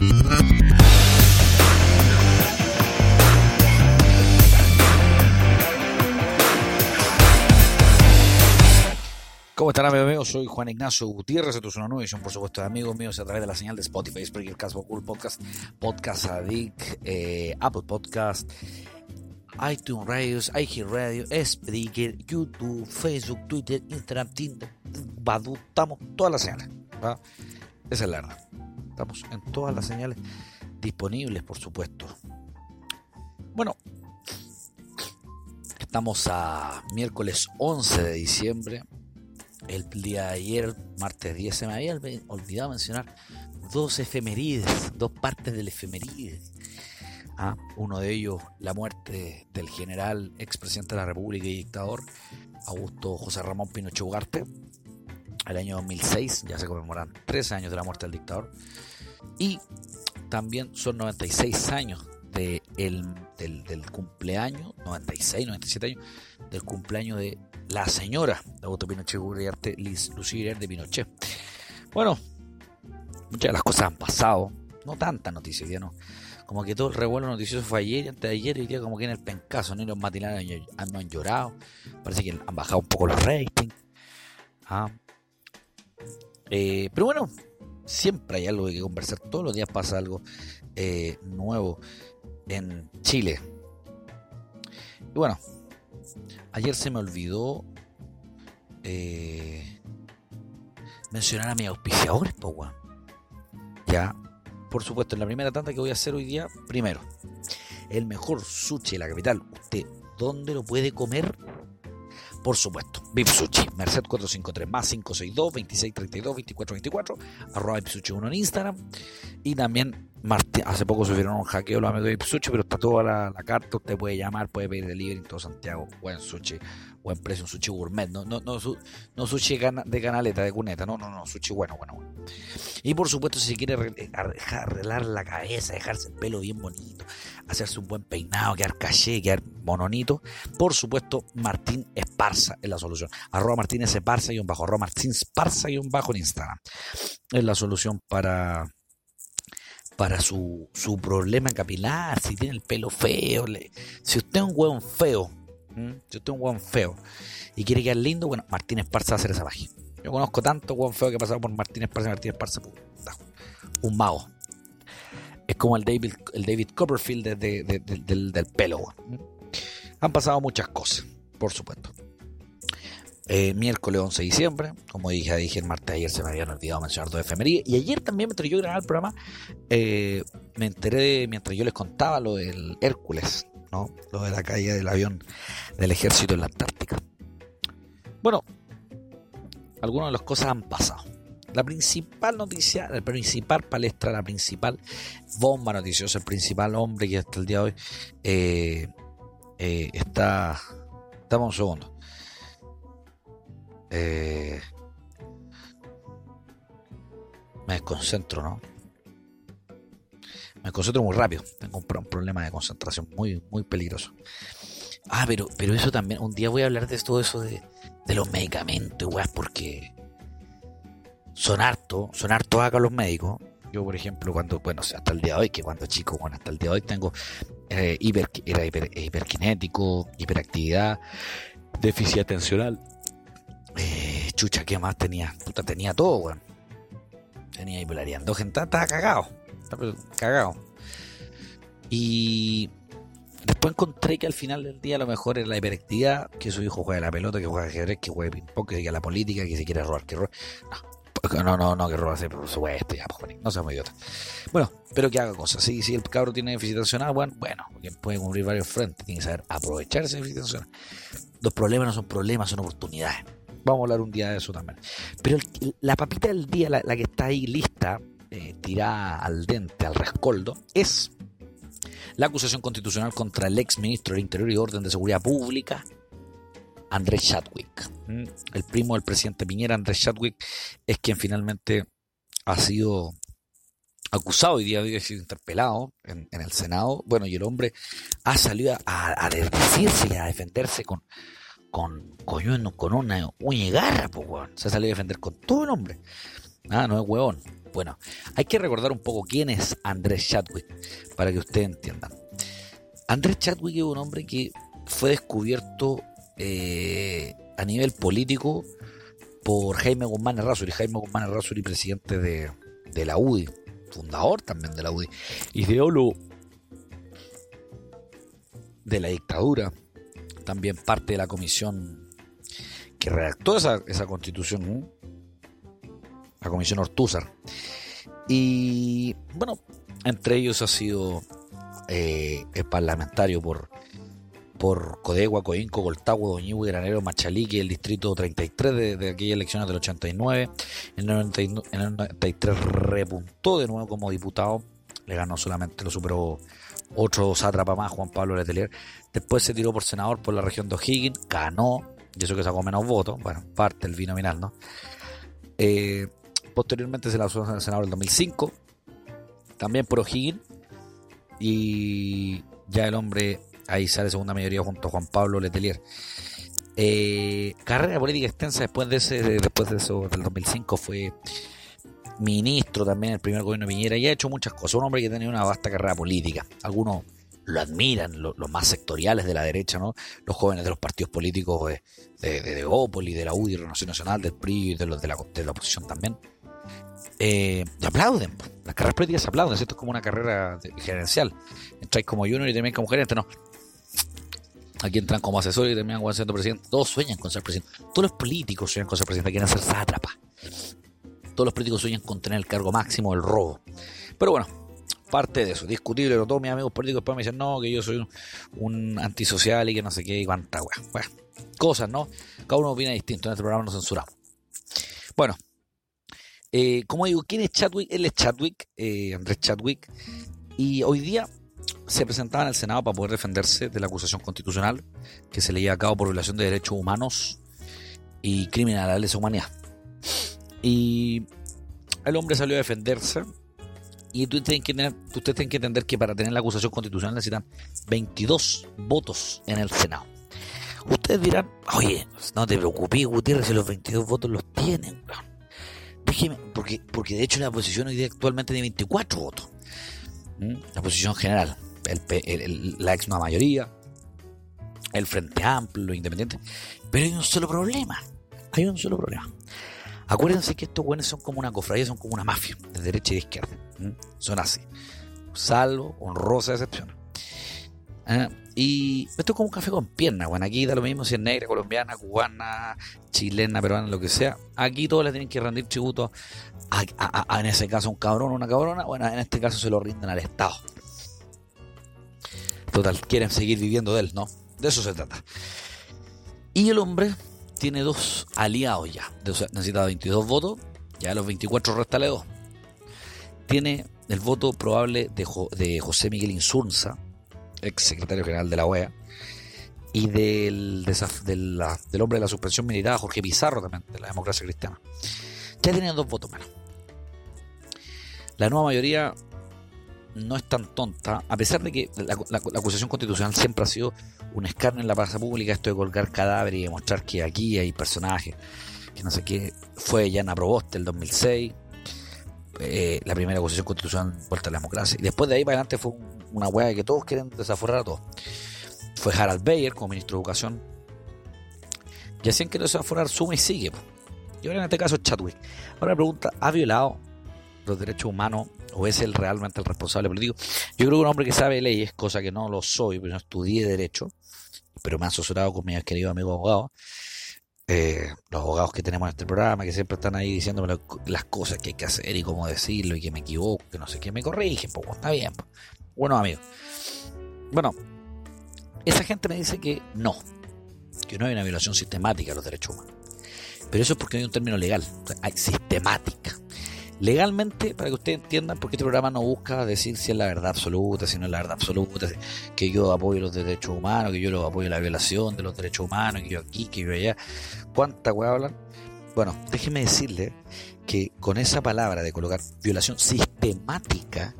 ¿Cómo están amigos? Soy Juan Ignacio Gutiérrez, esto es una nueva edición, por supuesto, de amigos míos a través de la señal de Spotify, Spreaker, Casbo, Google Podcast, Podcast Addict, eh, Apple Podcast, iTunes Radios, iHeart Radio, Spreaker, YouTube, Facebook, Twitter, Instagram, Tinder, Badu, estamos todas las señales. Esa es la verdad. Estamos en todas las señales disponibles, por supuesto. Bueno, estamos a miércoles 11 de diciembre el día de ayer, martes 10, se me había olvidado mencionar dos efemerides, dos partes del efeméride. Ah, uno de ellos, la muerte del general expresidente de la República y dictador Augusto José Ramón Pinochet Ugarte, el año 2006, ya se conmemoran 13 años de la muerte del dictador. Y también son 96 años de del, del cumpleaños, 96, 97 años, del cumpleaños de la señora de Augusto Pinochet Ugarte, Lucía de Pinochet. Bueno, muchas de las cosas han pasado, no tantas noticias, ya no. Como que todo el revuelo noticioso fue ayer antes de ayer, y día como que en el pencaso, ni los matinales no han llorado, parece que han bajado un poco los ratings. Ah. Eh, pero bueno, siempre hay algo que conversar, todos los días pasa algo eh, nuevo en Chile. Y bueno, Ayer se me olvidó eh, mencionar a mis auspiciadores, po, Ya, por supuesto, en la primera tanda que voy a hacer hoy día, primero, el mejor sushi de la capital. ¿Usted dónde lo puede comer? Por supuesto, VIP Sushi, Merced 453 más 562 2632 2424, arroba VIP Sushi 1 en Instagram. Y también hace poco subieron un hackeo los amigos de VIP Sushi, pero está toda la, carta. Usted puede llamar, puede pedir delivery en todo Santiago. Buen sushi, buen precio, un sushi gourmet. No, no, no, no sushi de canaleta, de cuneta. No, no, no, sushi bueno, bueno, bueno. Y por supuesto, si quiere arreglar la cabeza, dejarse el pelo bien bonito, hacerse un buen peinado, quedar caché, quedar mononito, por supuesto, Martín Esparza es la solución. Arroba Martín Esparza y un bajo, arroba Martín Esparza y un bajo en Instagram. Es la solución para para su, su problema capilar, si tiene el pelo feo, si usted es un hueón feo, si usted es un hueón feo y quiere quedar lindo, bueno, Martín Esparza va a hacer esa magia. Yo conozco tanto hueón feo que ha pasado por Martín Esparza y Martín Esparza, un mago. Es como el David, el David Copperfield del, pelo. Han pasado muchas cosas, por supuesto. Eh, miércoles 11 de diciembre, como dije, dije el martes ayer se me habían olvidado mencionar dos efemerías. Y ayer también, mientras yo grababa el programa, eh, me enteré, mientras yo les contaba lo del Hércules, ¿no? Lo de la caída del avión del ejército en la Antártica. Bueno, algunas de las cosas han pasado. La principal noticia, la principal palestra, la principal bomba noticiosa, el principal hombre que hasta el día de hoy eh, eh, está. Estamos un segundo. Eh, me desconcentro, ¿no? Me desconcentro muy rápido. Tengo un, problema de concentración muy, muy peligroso. Ah, pero, pero eso también. Un día voy a hablar de todo eso de, de los medicamentos, weas, porque son harto, son harto acá los médicos. Yo, por ejemplo, cuando, bueno, hasta el día de hoy, que cuando chico, bueno, hasta el día de hoy tengo eh, hiper, era hiper, hiperkinético, hiperactividad, déficit atencional. Eh, chucha, ¿qué más tenía? Puta, tenía todo, weón. Tenía bipolaridad endógena, estaba cagado. Estaba cagado. Y después encontré que al final del día lo mejor es la hiperactividad, que su hijo juegue la pelota, que juegue ajedrez, que juegue ping-pong, que siga la política, que se quiere robar, que robar. No, no, no, que robarse por supuesto, ya, pues, no seamos idiota. Bueno, pero que haga cosas. Si, si el cabro tiene déficit atencional, bueno, bueno, porque puede cumplir varios frentes, tiene que saber aprovecharse de déficit atencional. Los problemas no son problemas, son oportunidades. Vamos a hablar un día de eso también. Pero la papita del día, la, que está ahí lista, eh, tirada al dente, al rescoldo, es la acusación constitucional contra el ex ministro del Interior y Orden de Seguridad Pública, Andrés Chadwick. Mm, el primo del presidente Piñera, Andrés Chadwick, es quien finalmente ha sido acusado hoy día ha sido interpelado en, el Senado. Bueno, y el hombre ha salido a, a decirse y a defenderse con, con, con, una uña y garra, pues, Se ha salido a defender con todo el hombre. Ah, no es huevón. Bueno, hay que recordar un poco quién es Andrés Chadwick, para que ustedes entiendan. Andrés Chadwick es un hombre que fue descubierto eh, a nivel político por Jaime Guzmán Errázuriz. Jaime Guzmán Errázuriz, presidente de, la UDI, fundador también de la UDI, ideólogo de la dictadura, también parte de la comisión que redactó esa constitución, la comisión Ortúzar. Y bueno, entre ellos ha sido eh, el parlamentario por por Codegua, Coinco, Coltagua, Doñihue, Granero, Machalique, el distrito 33 de, de aquellas elecciones del 89. En el, 93 repuntó de nuevo como diputado, le ganó solamente, lo superó otro sátrapa más, Juan Pablo Letelier. Después se tiró por senador por la región de O'Higgins, ganó, y eso que sacó menos votos, bueno, parte del binominal, ¿no? Eh, posteriormente se lanzó en senador en el 2005, también por O'Higgins, y ya el hombre ahí sale segunda mayoría junto a Juan Pablo Letelier. Eh, carrera política extensa después de ese, después de eso, del 2005 fue ministro también el primer gobierno de Piñera y ha hecho muchas cosas. Un hombre que tenía una vasta carrera política. Algunos lo admiran, los más sectoriales de la derecha, ¿no? Los jóvenes de los partidos políticos de, de, de, de la UDI, Renovación Nacional, del PRI y de los de la, de la oposición también. Eh, aplauden. Las carreras políticas se aplauden. Esto es como una carrera gerencial. Entráis como junior y también como gerente. No, Aquí entran como asesores y terminan siendo presidente. Todos sueñan con ser presidente. Todos los políticos sueñan con ser presidente, quieren ser sátrapa. Todos los políticos sueñan con tener el cargo máximo del robo. Pero bueno, parte de eso, discutible, pero todos mis amigos políticos después me dicen, no, que yo soy un, antisocial y que no sé qué y cuánta weá. Bueno, cosas, ¿no? Cada uno opina distinto, en este programa nos censuramos. Bueno, eh, como digo, ¿quién es Chadwick? Él es Chadwick, eh, Andrés Chadwick, y hoy día se presentaba en el Senado para poder defenderse de la acusación constitucional que se le lleva a cabo por violación de derechos humanos y crímenes a la lesa humanidad. Y el hombre salió a defenderse y tú tienes que, usted tiene que entender que para tener la acusación constitucional necesitan 22 votos en el Senado. Ustedes dirán, oye, no te preocupes, Gutiérrez, si los 22 votos los tienen. Porque, porque de hecho la oposición hoy día actualmente tiene 24 votos. La posición general la ex mayoría, el Frente Amplio, los independientes. Pero hay un solo problema. Hay un solo problema. Acuérdense que estos buenos son como una cofradía, son como una mafia, de derecha y de izquierda. Son así. Salvo, honrosa excepción. ¿Eh? Y esto es como un café con pierna, bueno, aquí da lo mismo si es negra, colombiana, cubana, chilena, peruana, lo que sea. Aquí todos le tienen que rendir tributo a, en ese caso un cabrón o una cabrona, bueno, en este caso se lo rinden al Estado. Total, quieren seguir viviendo de él, ¿no? De eso se trata. Y el hombre tiene dos aliados ya. necesita 22 votos, ya los 24 restale dos. Tiene el voto probable de, de José Miguel Insurza, ex secretario general de la OEA, y del, del, del hombre de la suspensión militar, Jorge Pizarro también, de la democracia cristiana. Ya tienen dos votos menos. La nueva mayoría no es tan tonta, a pesar de que la, acusación constitucional siempre ha sido un escarnio en la plaza pública, esto de colgar cadáveres y demostrar que aquí hay personajes, que no sé qué, fue Yana Proboste el 2006, eh, la primera acusación constitucional vuelta a la democracia, y después de ahí para adelante fue una hueá que todos quieren desaforrar a todos. Fue Harald Bayer como ministro de Educación, y así han querido desaforar suma y sigue. Y ahora en este caso Chadwick. Ahora la pregunta, ¿ha violado los derechos humanos o es él realmente el responsable político. Yo creo que un hombre que sabe leyes, cosa que no lo soy, porque no estudié derecho, pero me ha asesorado con mis queridos amigos abogados, eh, los abogados que tenemos en este programa, que siempre están ahí diciéndome las cosas que hay que hacer y cómo decirlo y que me equivoco, que no sé qué, me corrigen, pues está bien. Bueno, amigos. Bueno, esa gente me dice que no, que no hay una violación sistemática de los derechos humanos. Pero eso es porque hay un término legal, hay sistemática. legalmente, para que ustedes entiendan, porque este programa no busca decir si es la verdad absoluta, si no es la verdad absoluta, que yo apoyo los derechos humanos, que yo apoyo la violación de los derechos humanos, que yo aquí, que yo allá. ¿Cuánta weá hablan? Bueno, déjeme decirle que con esa palabra de colocar violación sistemática,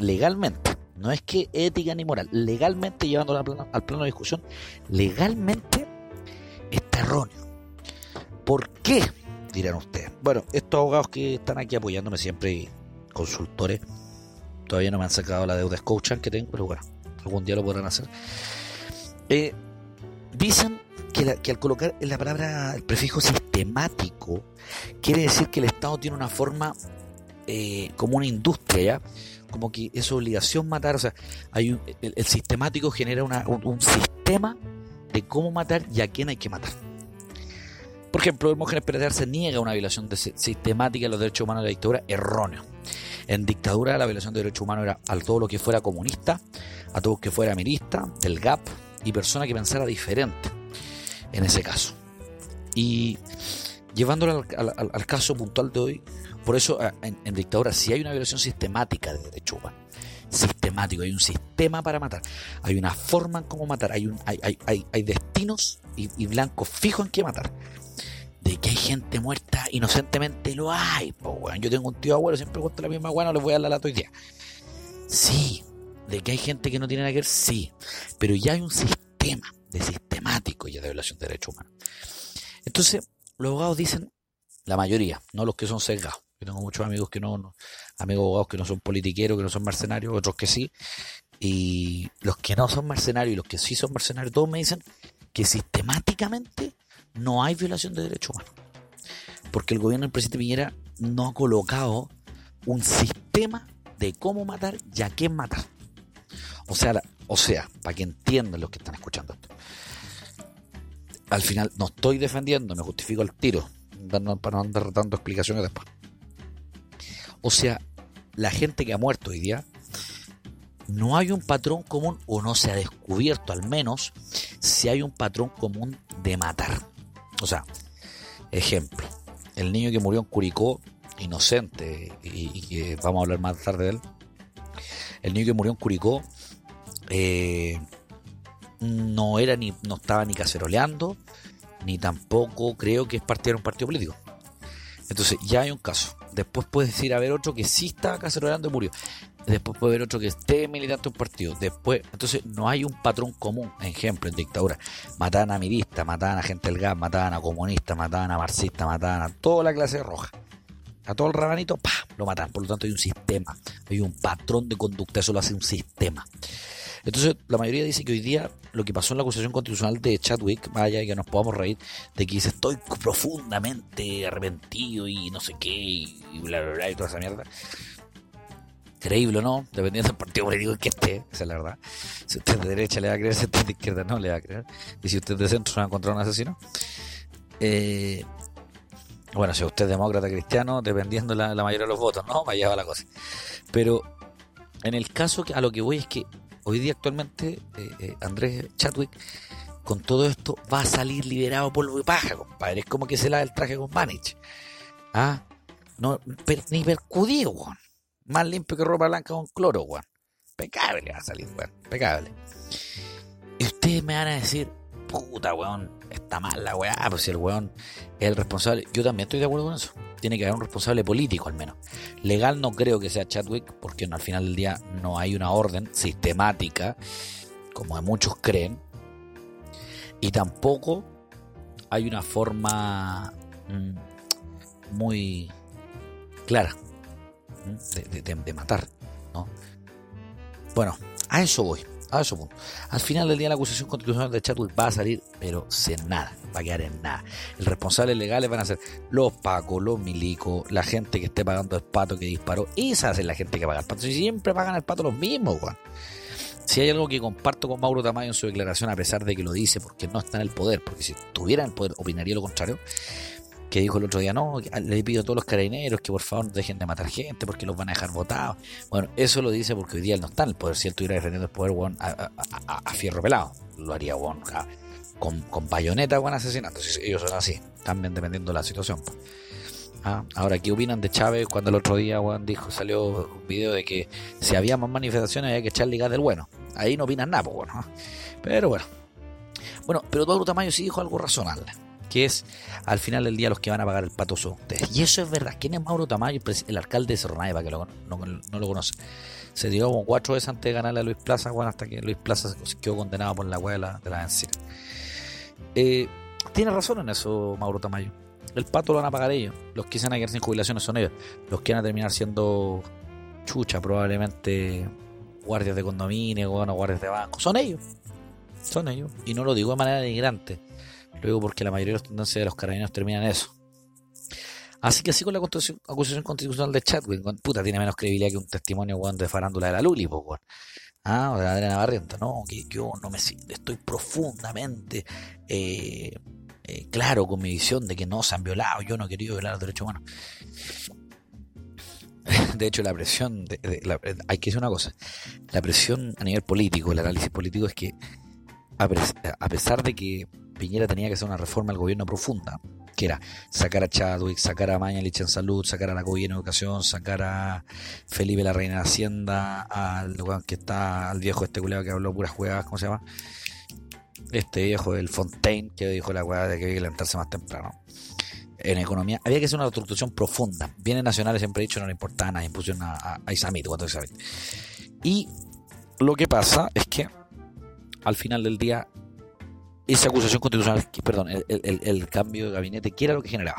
legalmente, no es que ética ni moral, legalmente llevándola al plano, de discusión, legalmente está erróneo. ¿Por qué? dirán ustedes. Bueno, estos abogados que están aquí apoyándome siempre, consultores, todavía no me han sacado la deuda Scotian que tengo, pero bueno, algún día lo podrán hacer. Eh, dicen que, al colocar la palabra el prefijo sistemático, quiere decir que el Estado tiene una forma eh, como una industria, ¿ya? Como que es obligación matar, o sea, hay el, sistemático genera un, un sistema de cómo matar y a quién hay que matar. Por ejemplo, Hermógenes Pérez se niega una violación sistemática de los derechos humanos de la dictadura, erróneo. En dictadura la violación de derechos humanos era a todo lo que fuera comunista, a todo lo que fuera mirista, del GAP y persona que pensara diferente en ese caso. Y llevándolo al, caso puntual de hoy, por eso en, dictadura si hay una violación sistemática de derechos humanos sistemático, hay un sistema para matar, hay una forma en cómo matar, hay, hay, hay, destinos y, blancos fijos en qué matar de que hay gente muerta inocentemente, lo hay, Yo tengo un tío abuelo, siempre cuento la misma weá, no les voy a dar la lata hoy día. Sí, de que hay gente que no tiene nada que ver, sí, pero ya hay un sistema de sistemático ya de violación de derechos humanos. Entonces, los abogados dicen, la mayoría, no los que son sesgados. Yo tengo muchos amigos que no, amigos abogados que no son politiqueros, que no son mercenarios, otros que sí. Y los que no son mercenarios y los que sí son mercenarios, todos me dicen que sistemáticamente no hay violación de derechos humanos. Porque el gobierno del presidente Piñera no ha colocado un sistema de cómo matar y a quién matar. O sea, o sea, para que entiendan los que están escuchando esto. Al final no estoy defendiendo, me justifico el tiro, para no andar dando explicaciones después. O sea, la gente que ha muerto hoy día, no hay un patrón común, o no se ha descubierto al menos, si hay un patrón común de matar. O sea, ejemplo, el niño que murió en Curicó, inocente, y, que vamos a hablar más tarde de él, el niño que murió en Curicó eh, no era ni, no estaba ni caceroleando, ni tampoco creo que es parte de un partido político. Entonces ya hay un caso. Después puedes decir a ver otro que sí estaba caceroleando y murió. Después puede haber otro que esté militante un partido, después, entonces no hay un patrón común, ejemplo, en dictadura, mataban a miristas, mataban a gente del gas, mataban a comunistas, mataban a marxistas, mataban a toda la clase roja, a todo el rabanito, pa, lo matan, por lo tanto hay un sistema, hay un patrón de conducta, eso lo hace un sistema. Entonces, la mayoría dice que hoy día lo que pasó en la acusación constitucional de Chadwick, vaya, que nos podamos reír, de que dice estoy profundamente arrepentido y no sé qué, y bla, bla, bla, y toda esa mierda creíble no, dependiendo del partido político que esté, esa es la verdad. Si usted es de derecha le va a creer, si usted es de izquierda no le va a creer. Y si usted es de centro se va a encontrar un asesino. Eh, bueno, si usted es demócrata cristiano, dependiendo la, la mayoría de los votos, ¿no? Allá va la cosa. Pero en el caso que a lo que voy es que hoy día actualmente eh, eh, Andrés Chadwick con todo esto va a salir liberado polvo y paja, compadre. Es como que se la el traje con Manich. Ah, no, ni percudido, weón. Más limpio que ropa blanca con cloro, weón. Pecable va a salir, weón. Pecable. Y ustedes me van a decir, puta, weón, está mal la weá, pues si el weón es el responsable. Yo también estoy de acuerdo con eso. Tiene que haber un responsable político al menos. Legal no creo que sea Chadwick, porque al final del día no hay una orden sistemática, como muchos creen. Y tampoco hay una forma mm, muy clara de, matar, ¿no? Bueno, a eso voy, a eso voy. Al final del día la acusación constitucional de Chadwick va a salir, pero sin nada, va a quedar en nada. El responsable legal van a ser los pacos, los milicos, la gente que esté pagando el pato que disparó. Esa es la gente que paga el pato. Si siempre pagan el pato los mismos, Si hay algo que comparto con Mauro Tamayo en su declaración, a pesar de que lo dice porque no está en el poder, porque si tuviera el poder opinaría lo contrario, que dijo el otro día, no, le pido a todos los carabineros que por favor dejen de matar gente porque los van a dejar votados. Bueno, eso lo dice porque hoy día él no está en el poder. Si él estuviera defendiendo el poder, bueno, a, fierro pelado, lo haría bueno, con, con bayoneta, bueno, asesinando. Ellos son así, cambian dependiendo de la situación. Ah, ahora, ¿qué opinan de Chávez cuando el otro día Juan dijo, salió un video de que si había más manifestaciones había que echarle gas del bueno? Ahí no opinan nada, pues, bueno. Pero bueno. Bueno, pero Eduardo Tamayo sí dijo algo razonable, que es al final del día los que van a pagar el pato son ustedes. Y eso es verdad. ¿Quién es Mauro Tamayo? El alcalde de Cerro para que no, lo conoce. Se dio como cuatro veces antes de ganarle a Luis Plaza, Juan, hasta que Luis Plaza quedó condenado por la hueá de la, de la eh, tiene razón en eso Mauro Tamayo el pato lo van a pagar ellos. Los que se van a quedar sin jubilaciones son ellos. Los que van a terminar siendo chucha, probablemente guardias de condominio, o guardias de banco. Son ellos. Son ellos. Y no lo digo de manera denigrante. Lo digo porque la mayoría de las tendencias de los carabineros terminan eso. Así que así con la acusación constitucional de Chadwick, puta, tiene menos credibilidad que un testimonio de farándula de la Luli, pues, Ah, o de Adriana Barrienta, ¿no? Que yo no me estoy profundamente eh, eh, claro con mi visión de que no se han violado, yo no he querido violar los derechos humanos. De hecho, la presión, hay que decir una cosa, la presión a nivel político, el análisis político es que a pesar de que Piñera tenía que hacer una reforma al gobierno profunda, que era sacar a Chadwick, sacar a Mañalich en salud, sacar a la en educación, sacar a Felipe la reina de Hacienda, al que está, al viejo este culeado que habló puras juegas, ¿cómo se llama? este viejo del Fontaine que dijo la weá de que había que levantarse más temprano. En economía había que hacer una reestructuración profunda. Bienes nacionales siempre he dicho no le importaba nada, impusieron a, a, a Isamit, Y lo que pasa es que al final del día esa acusación constitucional, perdón, el, cambio de gabinete, ¿qué era lo que generaba?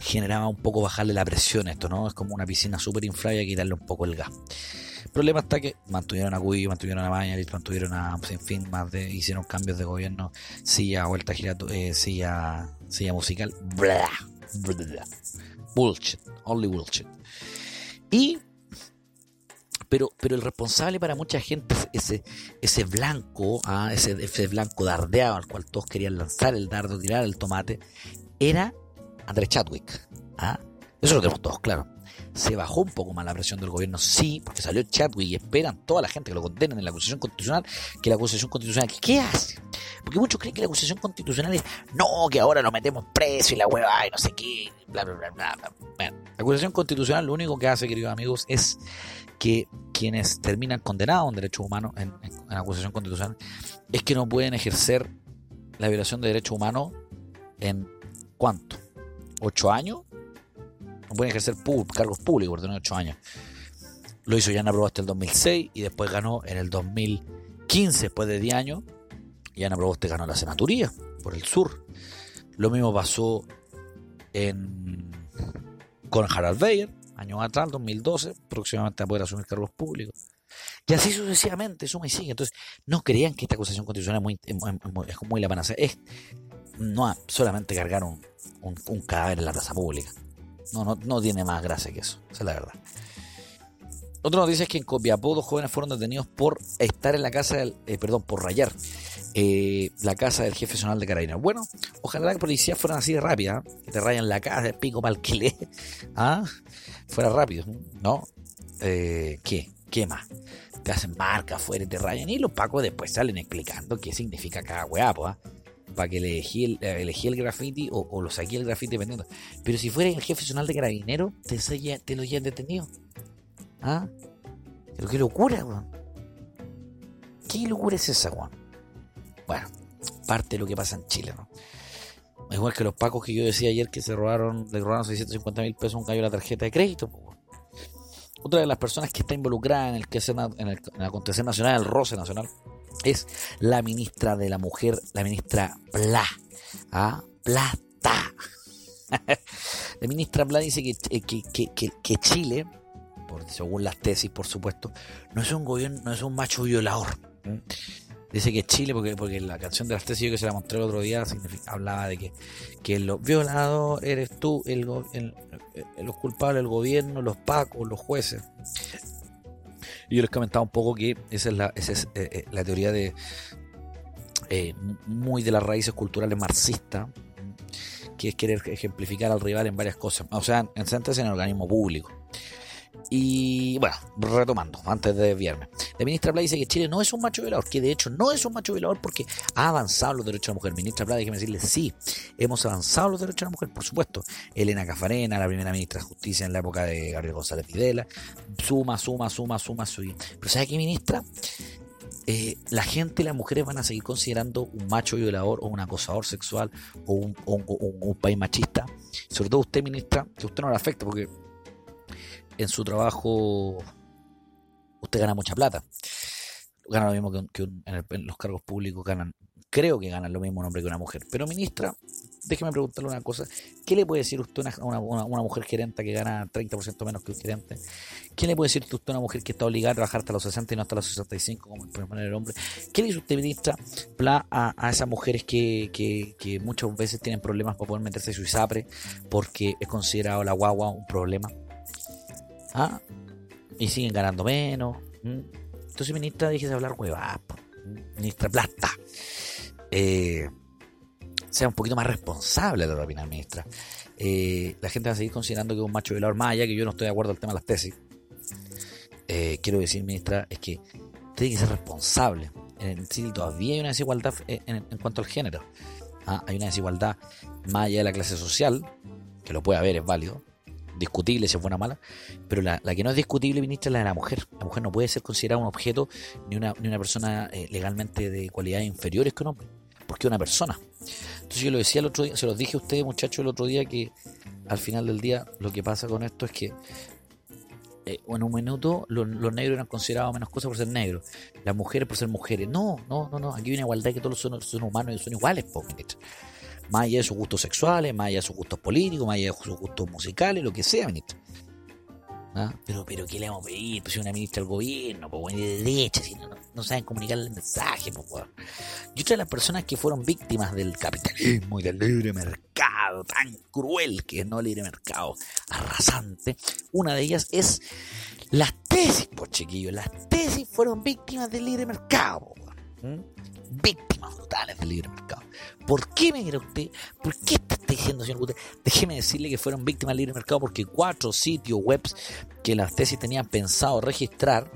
Generaba un poco bajarle la presión a esto, ¿no? Es como una piscina súper inflada y hay un poco el gas. El problema está que mantuvieron a Cuyo, mantuvieron a Mañalich, mantuvieron a, en fin, más de, hicieron cambios de gobierno, silla, vuelta girato, eh, silla, silla musical, blah, bullshit, only bullshit. Y pero, pero el responsable para mucha gente, ese, ese blanco, ¿ah? ese, ese blanco dardeado al cual todos querían lanzar el dardo, tirar el tomate, era Andrés Chadwick. ¿ah? Eso lo tenemos todos claro. Se bajó un poco más la presión del gobierno, sí, porque salió Chadwick y esperan toda la gente que lo condenen en la acusación constitucional, que la acusación constitucional, ¿qué hace? Porque muchos creen que la acusación constitucional es, no, que ahora lo metemos preso y la hueva y no sé qué, bla, bla, bla, bla. Acusación constitucional lo único que hace, queridos amigos, es que quienes terminan condenados en derechos humanos, en, en, acusación constitucional, es que no pueden ejercer la violación de derechos humanos en ¿cuánto? ¿Ocho años? No pueden ejercer cargos públicos por tener ocho años. Lo hizo Yana Proboste el 2006 y después ganó en el 2015, después de 10 años. Yana Proboste ganó la senaturía por el sur. Lo mismo pasó en, con Harald Beyer años atrás, 2012, próximamente a poder asumir cargos públicos. Y así sucesivamente, suma y sigue. Entonces, no crean que esta acusación constitucional es muy, es muy, la panacea. Es no solamente cargar un, un, cadáver en la plaza pública. No, no, no tiene más gracia que eso. Esa es la verdad. Otra noticia es que en Copiapó dos jóvenes fueron detenidos por estar en la casa del, eh, perdón, por rayar eh, la casa del jefe nacional de Carabineros. Bueno, ojalá la policía fueran así de rápida, ¿eh? que te rayan la casa, el pico para alquiler, ¿ah? fuera rápido, ¿no? ¿Qué? ¿Qué más? Te hacen marca afuera y te rayan y los pacos después salen explicando qué significa cada hueá, ¿ah? para que elegí el, elegí el graffiti o, lo saqué el graffiti dependiendo. Pero si fuera el jefe nacional de Carabineros, te, te lo llevan detenido. ¿Ah? Pero qué locura, weón. ¿Qué locura es esa, weón? Bueno, parte de lo que pasa en Chile, ¿no? Igual que los pacos que yo decía ayer que se robaron, le robaron 650 mil pesos un gallo la tarjeta de crédito. Otra de las personas que está involucrada en el, que en el, acontecer nacional, el roce nacional, es la ministra de la mujer, la ministra Pla. ¿ah? Plata. la ministra Pla dice que, que, que, que Chile según las tesis, por supuesto, no es un gobierno, no es un macho violador. Dice que Chile, porque, porque la canción de las tesis yo que se la mostré el otro día, hablaba de que, que los violadores eres tú, el, los culpables, el gobierno, los pacos, los jueces. Y yo les comentaba un poco que esa es la, esa es, eh, eh, la teoría de eh, muy de las raíces culturales marxistas, que es querer ejemplificar al rival en varias cosas. O sea, en en el organismo público Y bueno, retomando, antes de desviarme. La ministra Plata dice que Chile no es un macho violador, que de hecho no es un macho violador porque ha avanzado los derechos de la mujer. Ministra Plata, déjeme decirle, sí, hemos avanzado los derechos de la mujer, por supuesto. Elena Cafarena, la primera ministra de Justicia en la época de Gabriel González Videla, suma, suma, suma, suma, suma. Pero ¿sabe qué, ministra? Eh, la gente, las mujeres van a seguir considerando un macho violador o un acosador sexual o un, un país machista. Sobre todo usted, ministra, que usted no le afecta porque en su trabajo usted gana mucha plata. Gana lo mismo que, en, los cargos públicos ganan, creo que ganan lo mismo un hombre que una mujer. Pero ministra, déjeme preguntarle una cosa. ¿Qué le puede decir usted a una, una, mujer gerente que gana 30% menos que un gerente? ¿Qué le puede decir usted a una mujer que está obligada a trabajar hasta los 60 y no hasta los 65 como el el hombre? ¿Qué le dice usted, ministra, a, a esas mujeres que, que, que, muchas veces tienen problemas para poder meterse en su ISAPRE porque es considerado la guagua un problema? ¿Ah? Y siguen ganando menos. Entonces, ministra, déjese hablar huevas. Ministra Plata. Eh, sea un poquito más responsable de la opinión, ministra. Eh, la gente va a seguir considerando que es un macho violador más allá que yo no estoy de acuerdo al tema de las tesis. Eh, quiero decir, ministra, es que tiene que ser responsable. En sí, todavía hay una desigualdad en, cuanto al género. ¿Ah? Hay una desigualdad más allá de la clase social, que lo puede haber, es válido, discutible si es buena o mala, pero la, que no es discutible, ministra, es la de la mujer. La mujer no puede ser considerada un objeto ni una, ni una persona eh, legalmente de cualidades inferiores que un hombre, porque es una persona. Entonces yo lo decía el otro día, se los dije a ustedes muchachos el otro día que al final del día lo que pasa con esto es que eh, en un minuto los, negros eran considerados menos cosas por ser negros, las mujeres por ser mujeres. No, no, no, no, aquí hay una igualdad que todos son, son humanos y son iguales, po, ministra más allá de sus gustos sexuales, más allá de sus gustos políticos, más allá de sus gustos musicales, lo que sea, ministro. ¿Ah? Pero, pero, ¿qué le vamos a pedir? Pues si una ministra del gobierno, pues bueno, de derecha, si no, no, saben comunicar el mensaje, pues bueno. Y otra de las personas que fueron víctimas del capitalismo y del libre mercado, tan cruel que es no libre mercado, arrasante, una de ellas es las tesis, pues chiquillos, las tesis fueron víctimas del libre mercado, víctimas brutales del libre mercado. ¿Por qué me dirá usted? ¿Por qué está diciendo, señor Gutiérrez? Déjeme decirle que fueron víctimas del libre mercado porque cuatro sitios web que las tesis tenían pensado registrar,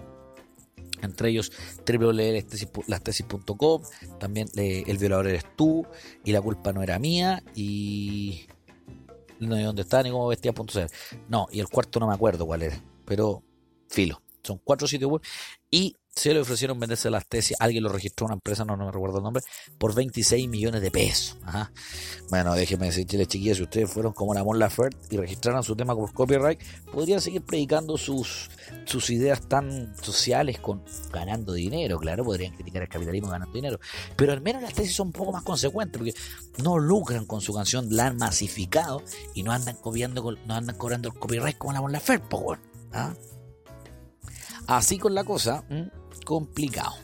entre ellos www.lastesis.com, también eh, El violador eres tú, y La culpa no era mía, y no sé dónde está ni cómo vestía.cl. No, y el cuarto no me acuerdo cuál era, pero filo. Son cuatro sitios web y se le ofrecieron venderse las tesis, alguien lo registró, una empresa, no, me recuerdo el nombre, por 26 millones de pesos. Bueno, déjenme decirles, chiquillas, si ustedes fueron como la Mon Laferte y registraron su tema por copyright, podrían seguir predicando sus, sus ideas tan sociales con ganando dinero, claro, podrían criticar el capitalismo ganando dinero, pero al menos las tesis son un poco más consecuentes, porque no lucran con su canción, la han masificado y no andan copiando, no andan cobrando el copyright como la Mon Laferte, pues ¿Ah? Así con la cosa, complicado.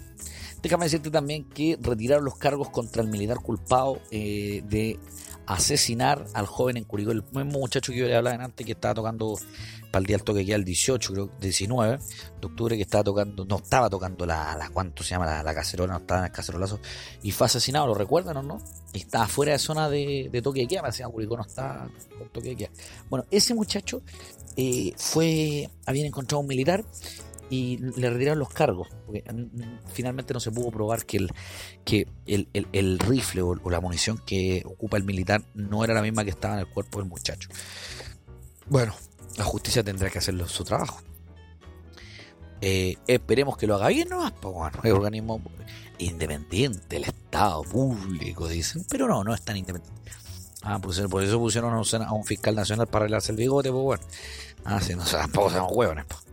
Déjame decirte también que retiraron los cargos contra el militar culpado eh, de asesinar al joven en Curicó, el mismo muchacho que yo le hablaba antes que estaba tocando para el día del toque que el 18, creo, 19 de octubre, que estaba tocando, no estaba tocando la, la ¿cuánto se llama? La, cacerola, no estaba en el cacerolazo, y fue asesinado, ¿lo recuerdan o no? Estaba fuera de zona de, toque de queda, me decían Curicó no está con toque de queda. Bueno, ese muchacho eh, fue, habían encontrado un militar y le retiraron los cargos, porque finalmente no se pudo probar que el, que el, rifle o, la munición que ocupa el militar no era la misma que estaba en el cuerpo del muchacho. Bueno, la justicia tendrá que hacer su trabajo. Eh, esperemos que lo haga bien, ¿no? Bueno, el organismo independiente, el Estado público, dicen, pero no, no es tan independiente. Ah, pues por eso pusieron a un fiscal nacional para arreglarse el bigote, pues bueno. Ah, si no, tampoco somos huevones, pues.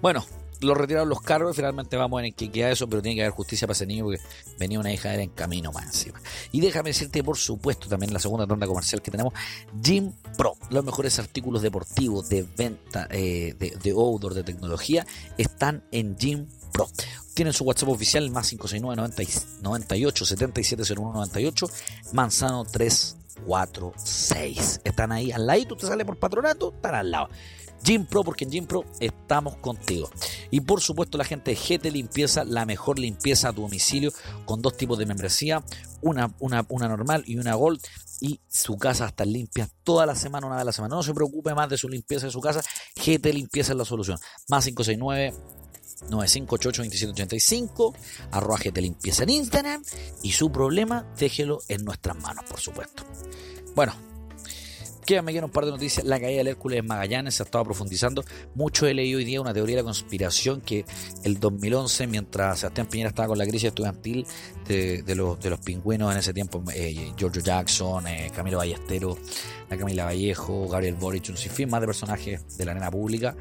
Bueno, lo retiraron los cargos, finalmente vamos en qué queda eso, pero tiene que haber justicia para ese niño porque venía una hija en camino más encima. Y déjame decirte, por supuesto, también la segunda tanda comercial que tenemos, Jim Pro, los mejores artículos deportivos de venta de, de outdoor, de tecnología, están en Jim Pro. Tienen su WhatsApp oficial, más 569 98 7701 98, Manzano 346. Están ahí al lado, usted sale por patronato, están al lado Gym Pro, porque en Gym Pro estamos contigo. Y por supuesto la gente de GT Limpieza, la mejor limpieza a tu domicilio, con dos tipos de membresía, una, una, una normal y una Gold y su casa está limpia toda la semana, una vez a la semana. No se preocupe más de su limpieza de su casa. GT Limpieza es la solución. Más 569 9588-2785, arroba GT Limpieza en Instagram y su problema déjelo en nuestras manos, por supuesto. Bueno, me quiero un par de noticias. La caída del Hércules en Magallanes se ha estado profundizando. Mucho he leído hoy día una teoría de la conspiración que el 2011, mientras Sebastián Piñera estaba con la crisis estudiantil de, los, de los pingüinos en ese tiempo, eh, Giorgio Jackson, eh, Camilo Ballestero, la Camila Vallejo, Gabriel Boric, un sinfín más de personajes de la arena pública.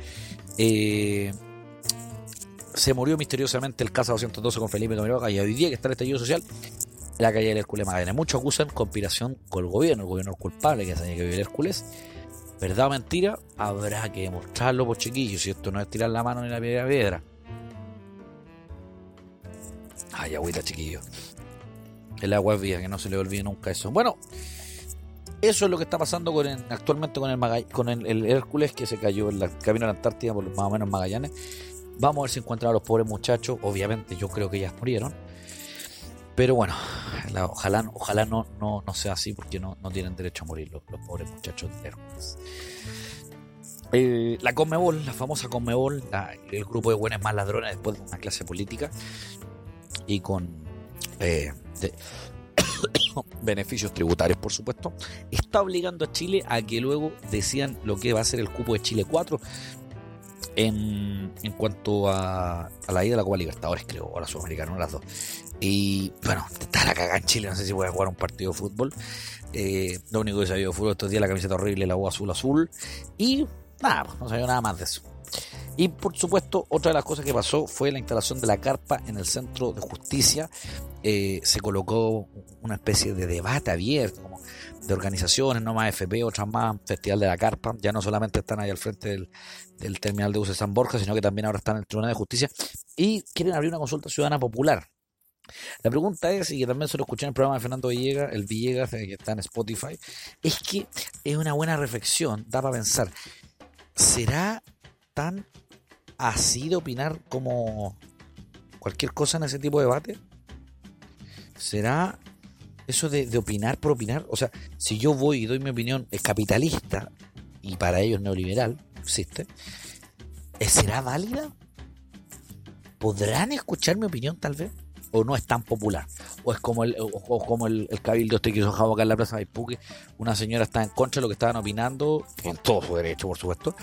Eh, se murió misteriosamente el caso 212 con Felipe Camiroga y hoy día que está el estallido social la calle del Hércules Magallanes. Muchos acusan conspiración con el gobierno, el gobierno es culpable que haya que vivir el Hércules. ¿Verdad o mentira? Habrá que demostrarlo, por chiquillos, si esto no es tirar la mano ni la piedra piedra. Ay, agüita, chiquillos. El agua es vida, que no se le olvide nunca eso. Bueno, eso es lo que está pasando actualmente con, el, con el, Hércules que se cayó en el camino a la Antártida, por más o menos Magallanes. Vamos a ver si encuentran a los pobres muchachos. Obviamente, yo creo que ya murieron. Pero bueno, ojalá, ojalá no, no, sea así porque no, tienen derecho a morir los, pobres muchachos de Hércules. Eh, la Conmebol, la famosa Conmebol, el grupo de buenos más ladrones después de una clase política y con eh, beneficios tributarios, por supuesto, está obligando a Chile a que luego decían lo que va a ser el cupo de Chile 4 en, en cuanto a, a, la ida de la Copa Libertadores, creo, o la Sudamericana, las dos. Y bueno, está la cagada en Chile, no sé si voy a jugar un partido de fútbol. Eh, lo único que ha de fútbol estos días, la camiseta horrible, la voz azul azul. Y nada, pues, no sabía nada más de eso. Y por supuesto, otra de las cosas que pasó fue la instalación de la carpa en el centro de justicia. Eh, se colocó una especie de debate abierto, como de organizaciones, no más FP, otras más, Festival de la Carpa. Ya no solamente están ahí al frente del, terminal de buses San Borja, sino que también ahora están en el Tribunal de Justicia. Y quieren abrir una consulta ciudadana popular la pregunta es, y que también se lo escuché en el programa de Fernando Villegas, el Villegas eh, que está en Spotify, es que es una buena reflexión, da para pensar, ¿será tan así de opinar como cualquier cosa en ese tipo de debate? ¿Será eso de, opinar por opinar? O sea, si yo voy y doy mi opinión, es capitalista y para ellos neoliberal, existe, ¿será válida? ¿Podrán escuchar mi opinión tal vez? o no es tan popular. O es como el, o, como el, cabildo este que hizo Javo acá en la Plaza Puque. Una señora está en contra de lo que estaban opinando, en todo su derecho, por supuesto.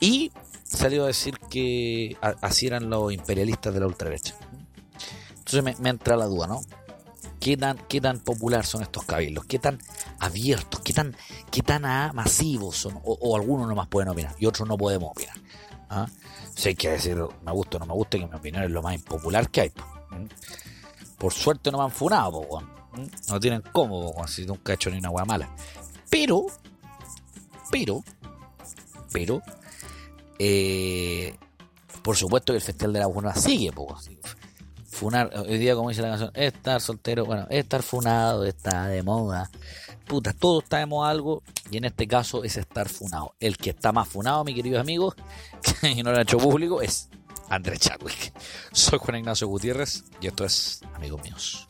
Y salió a decir que así eran los imperialistas de la ultraderecha. Entonces me, entra la duda, ¿no? ¿Qué tan, ¿Qué tan popular son estos cabildos? ¿Qué tan abiertos? ¿Qué tan, qué tan masivos son? O, algunos no más pueden opinar y otros no podemos opinar. ¿Ah? Si hay que decir, me gusta o no me gusta, que mi opinión es lo más impopular que hay. Por suerte no me han funado, No tienen cómo, si nunca he hecho ni una hueá mala. Pero, pero, pero, eh, por supuesto que el Festival de la Buena sigue, po, Funar, hoy día, como dice la canción, estar soltero, bueno, estar funado está de moda. Puta, todo está de moda algo, y en este caso es estar funado. El que está más funado, mis queridos amigos, y no lo ha hecho público, es Andrés Chadwick. Soy Juan Ignacio Gutiérrez y esto es Amigos Míos.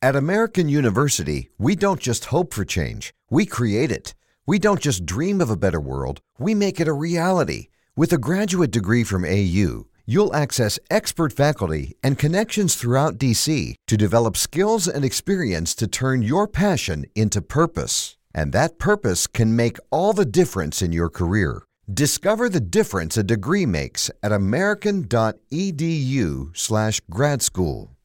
At American University, we don't just hope for change, we create it. We don't just dream of a better world, we make it a reality. With a graduate degree from AU, you'll access expert faculty and connections throughout DC to develop skills and experience to turn your passion into purpose. And that purpose can make all the difference in your career. Discover the difference a degree makes at american.edu/grad school.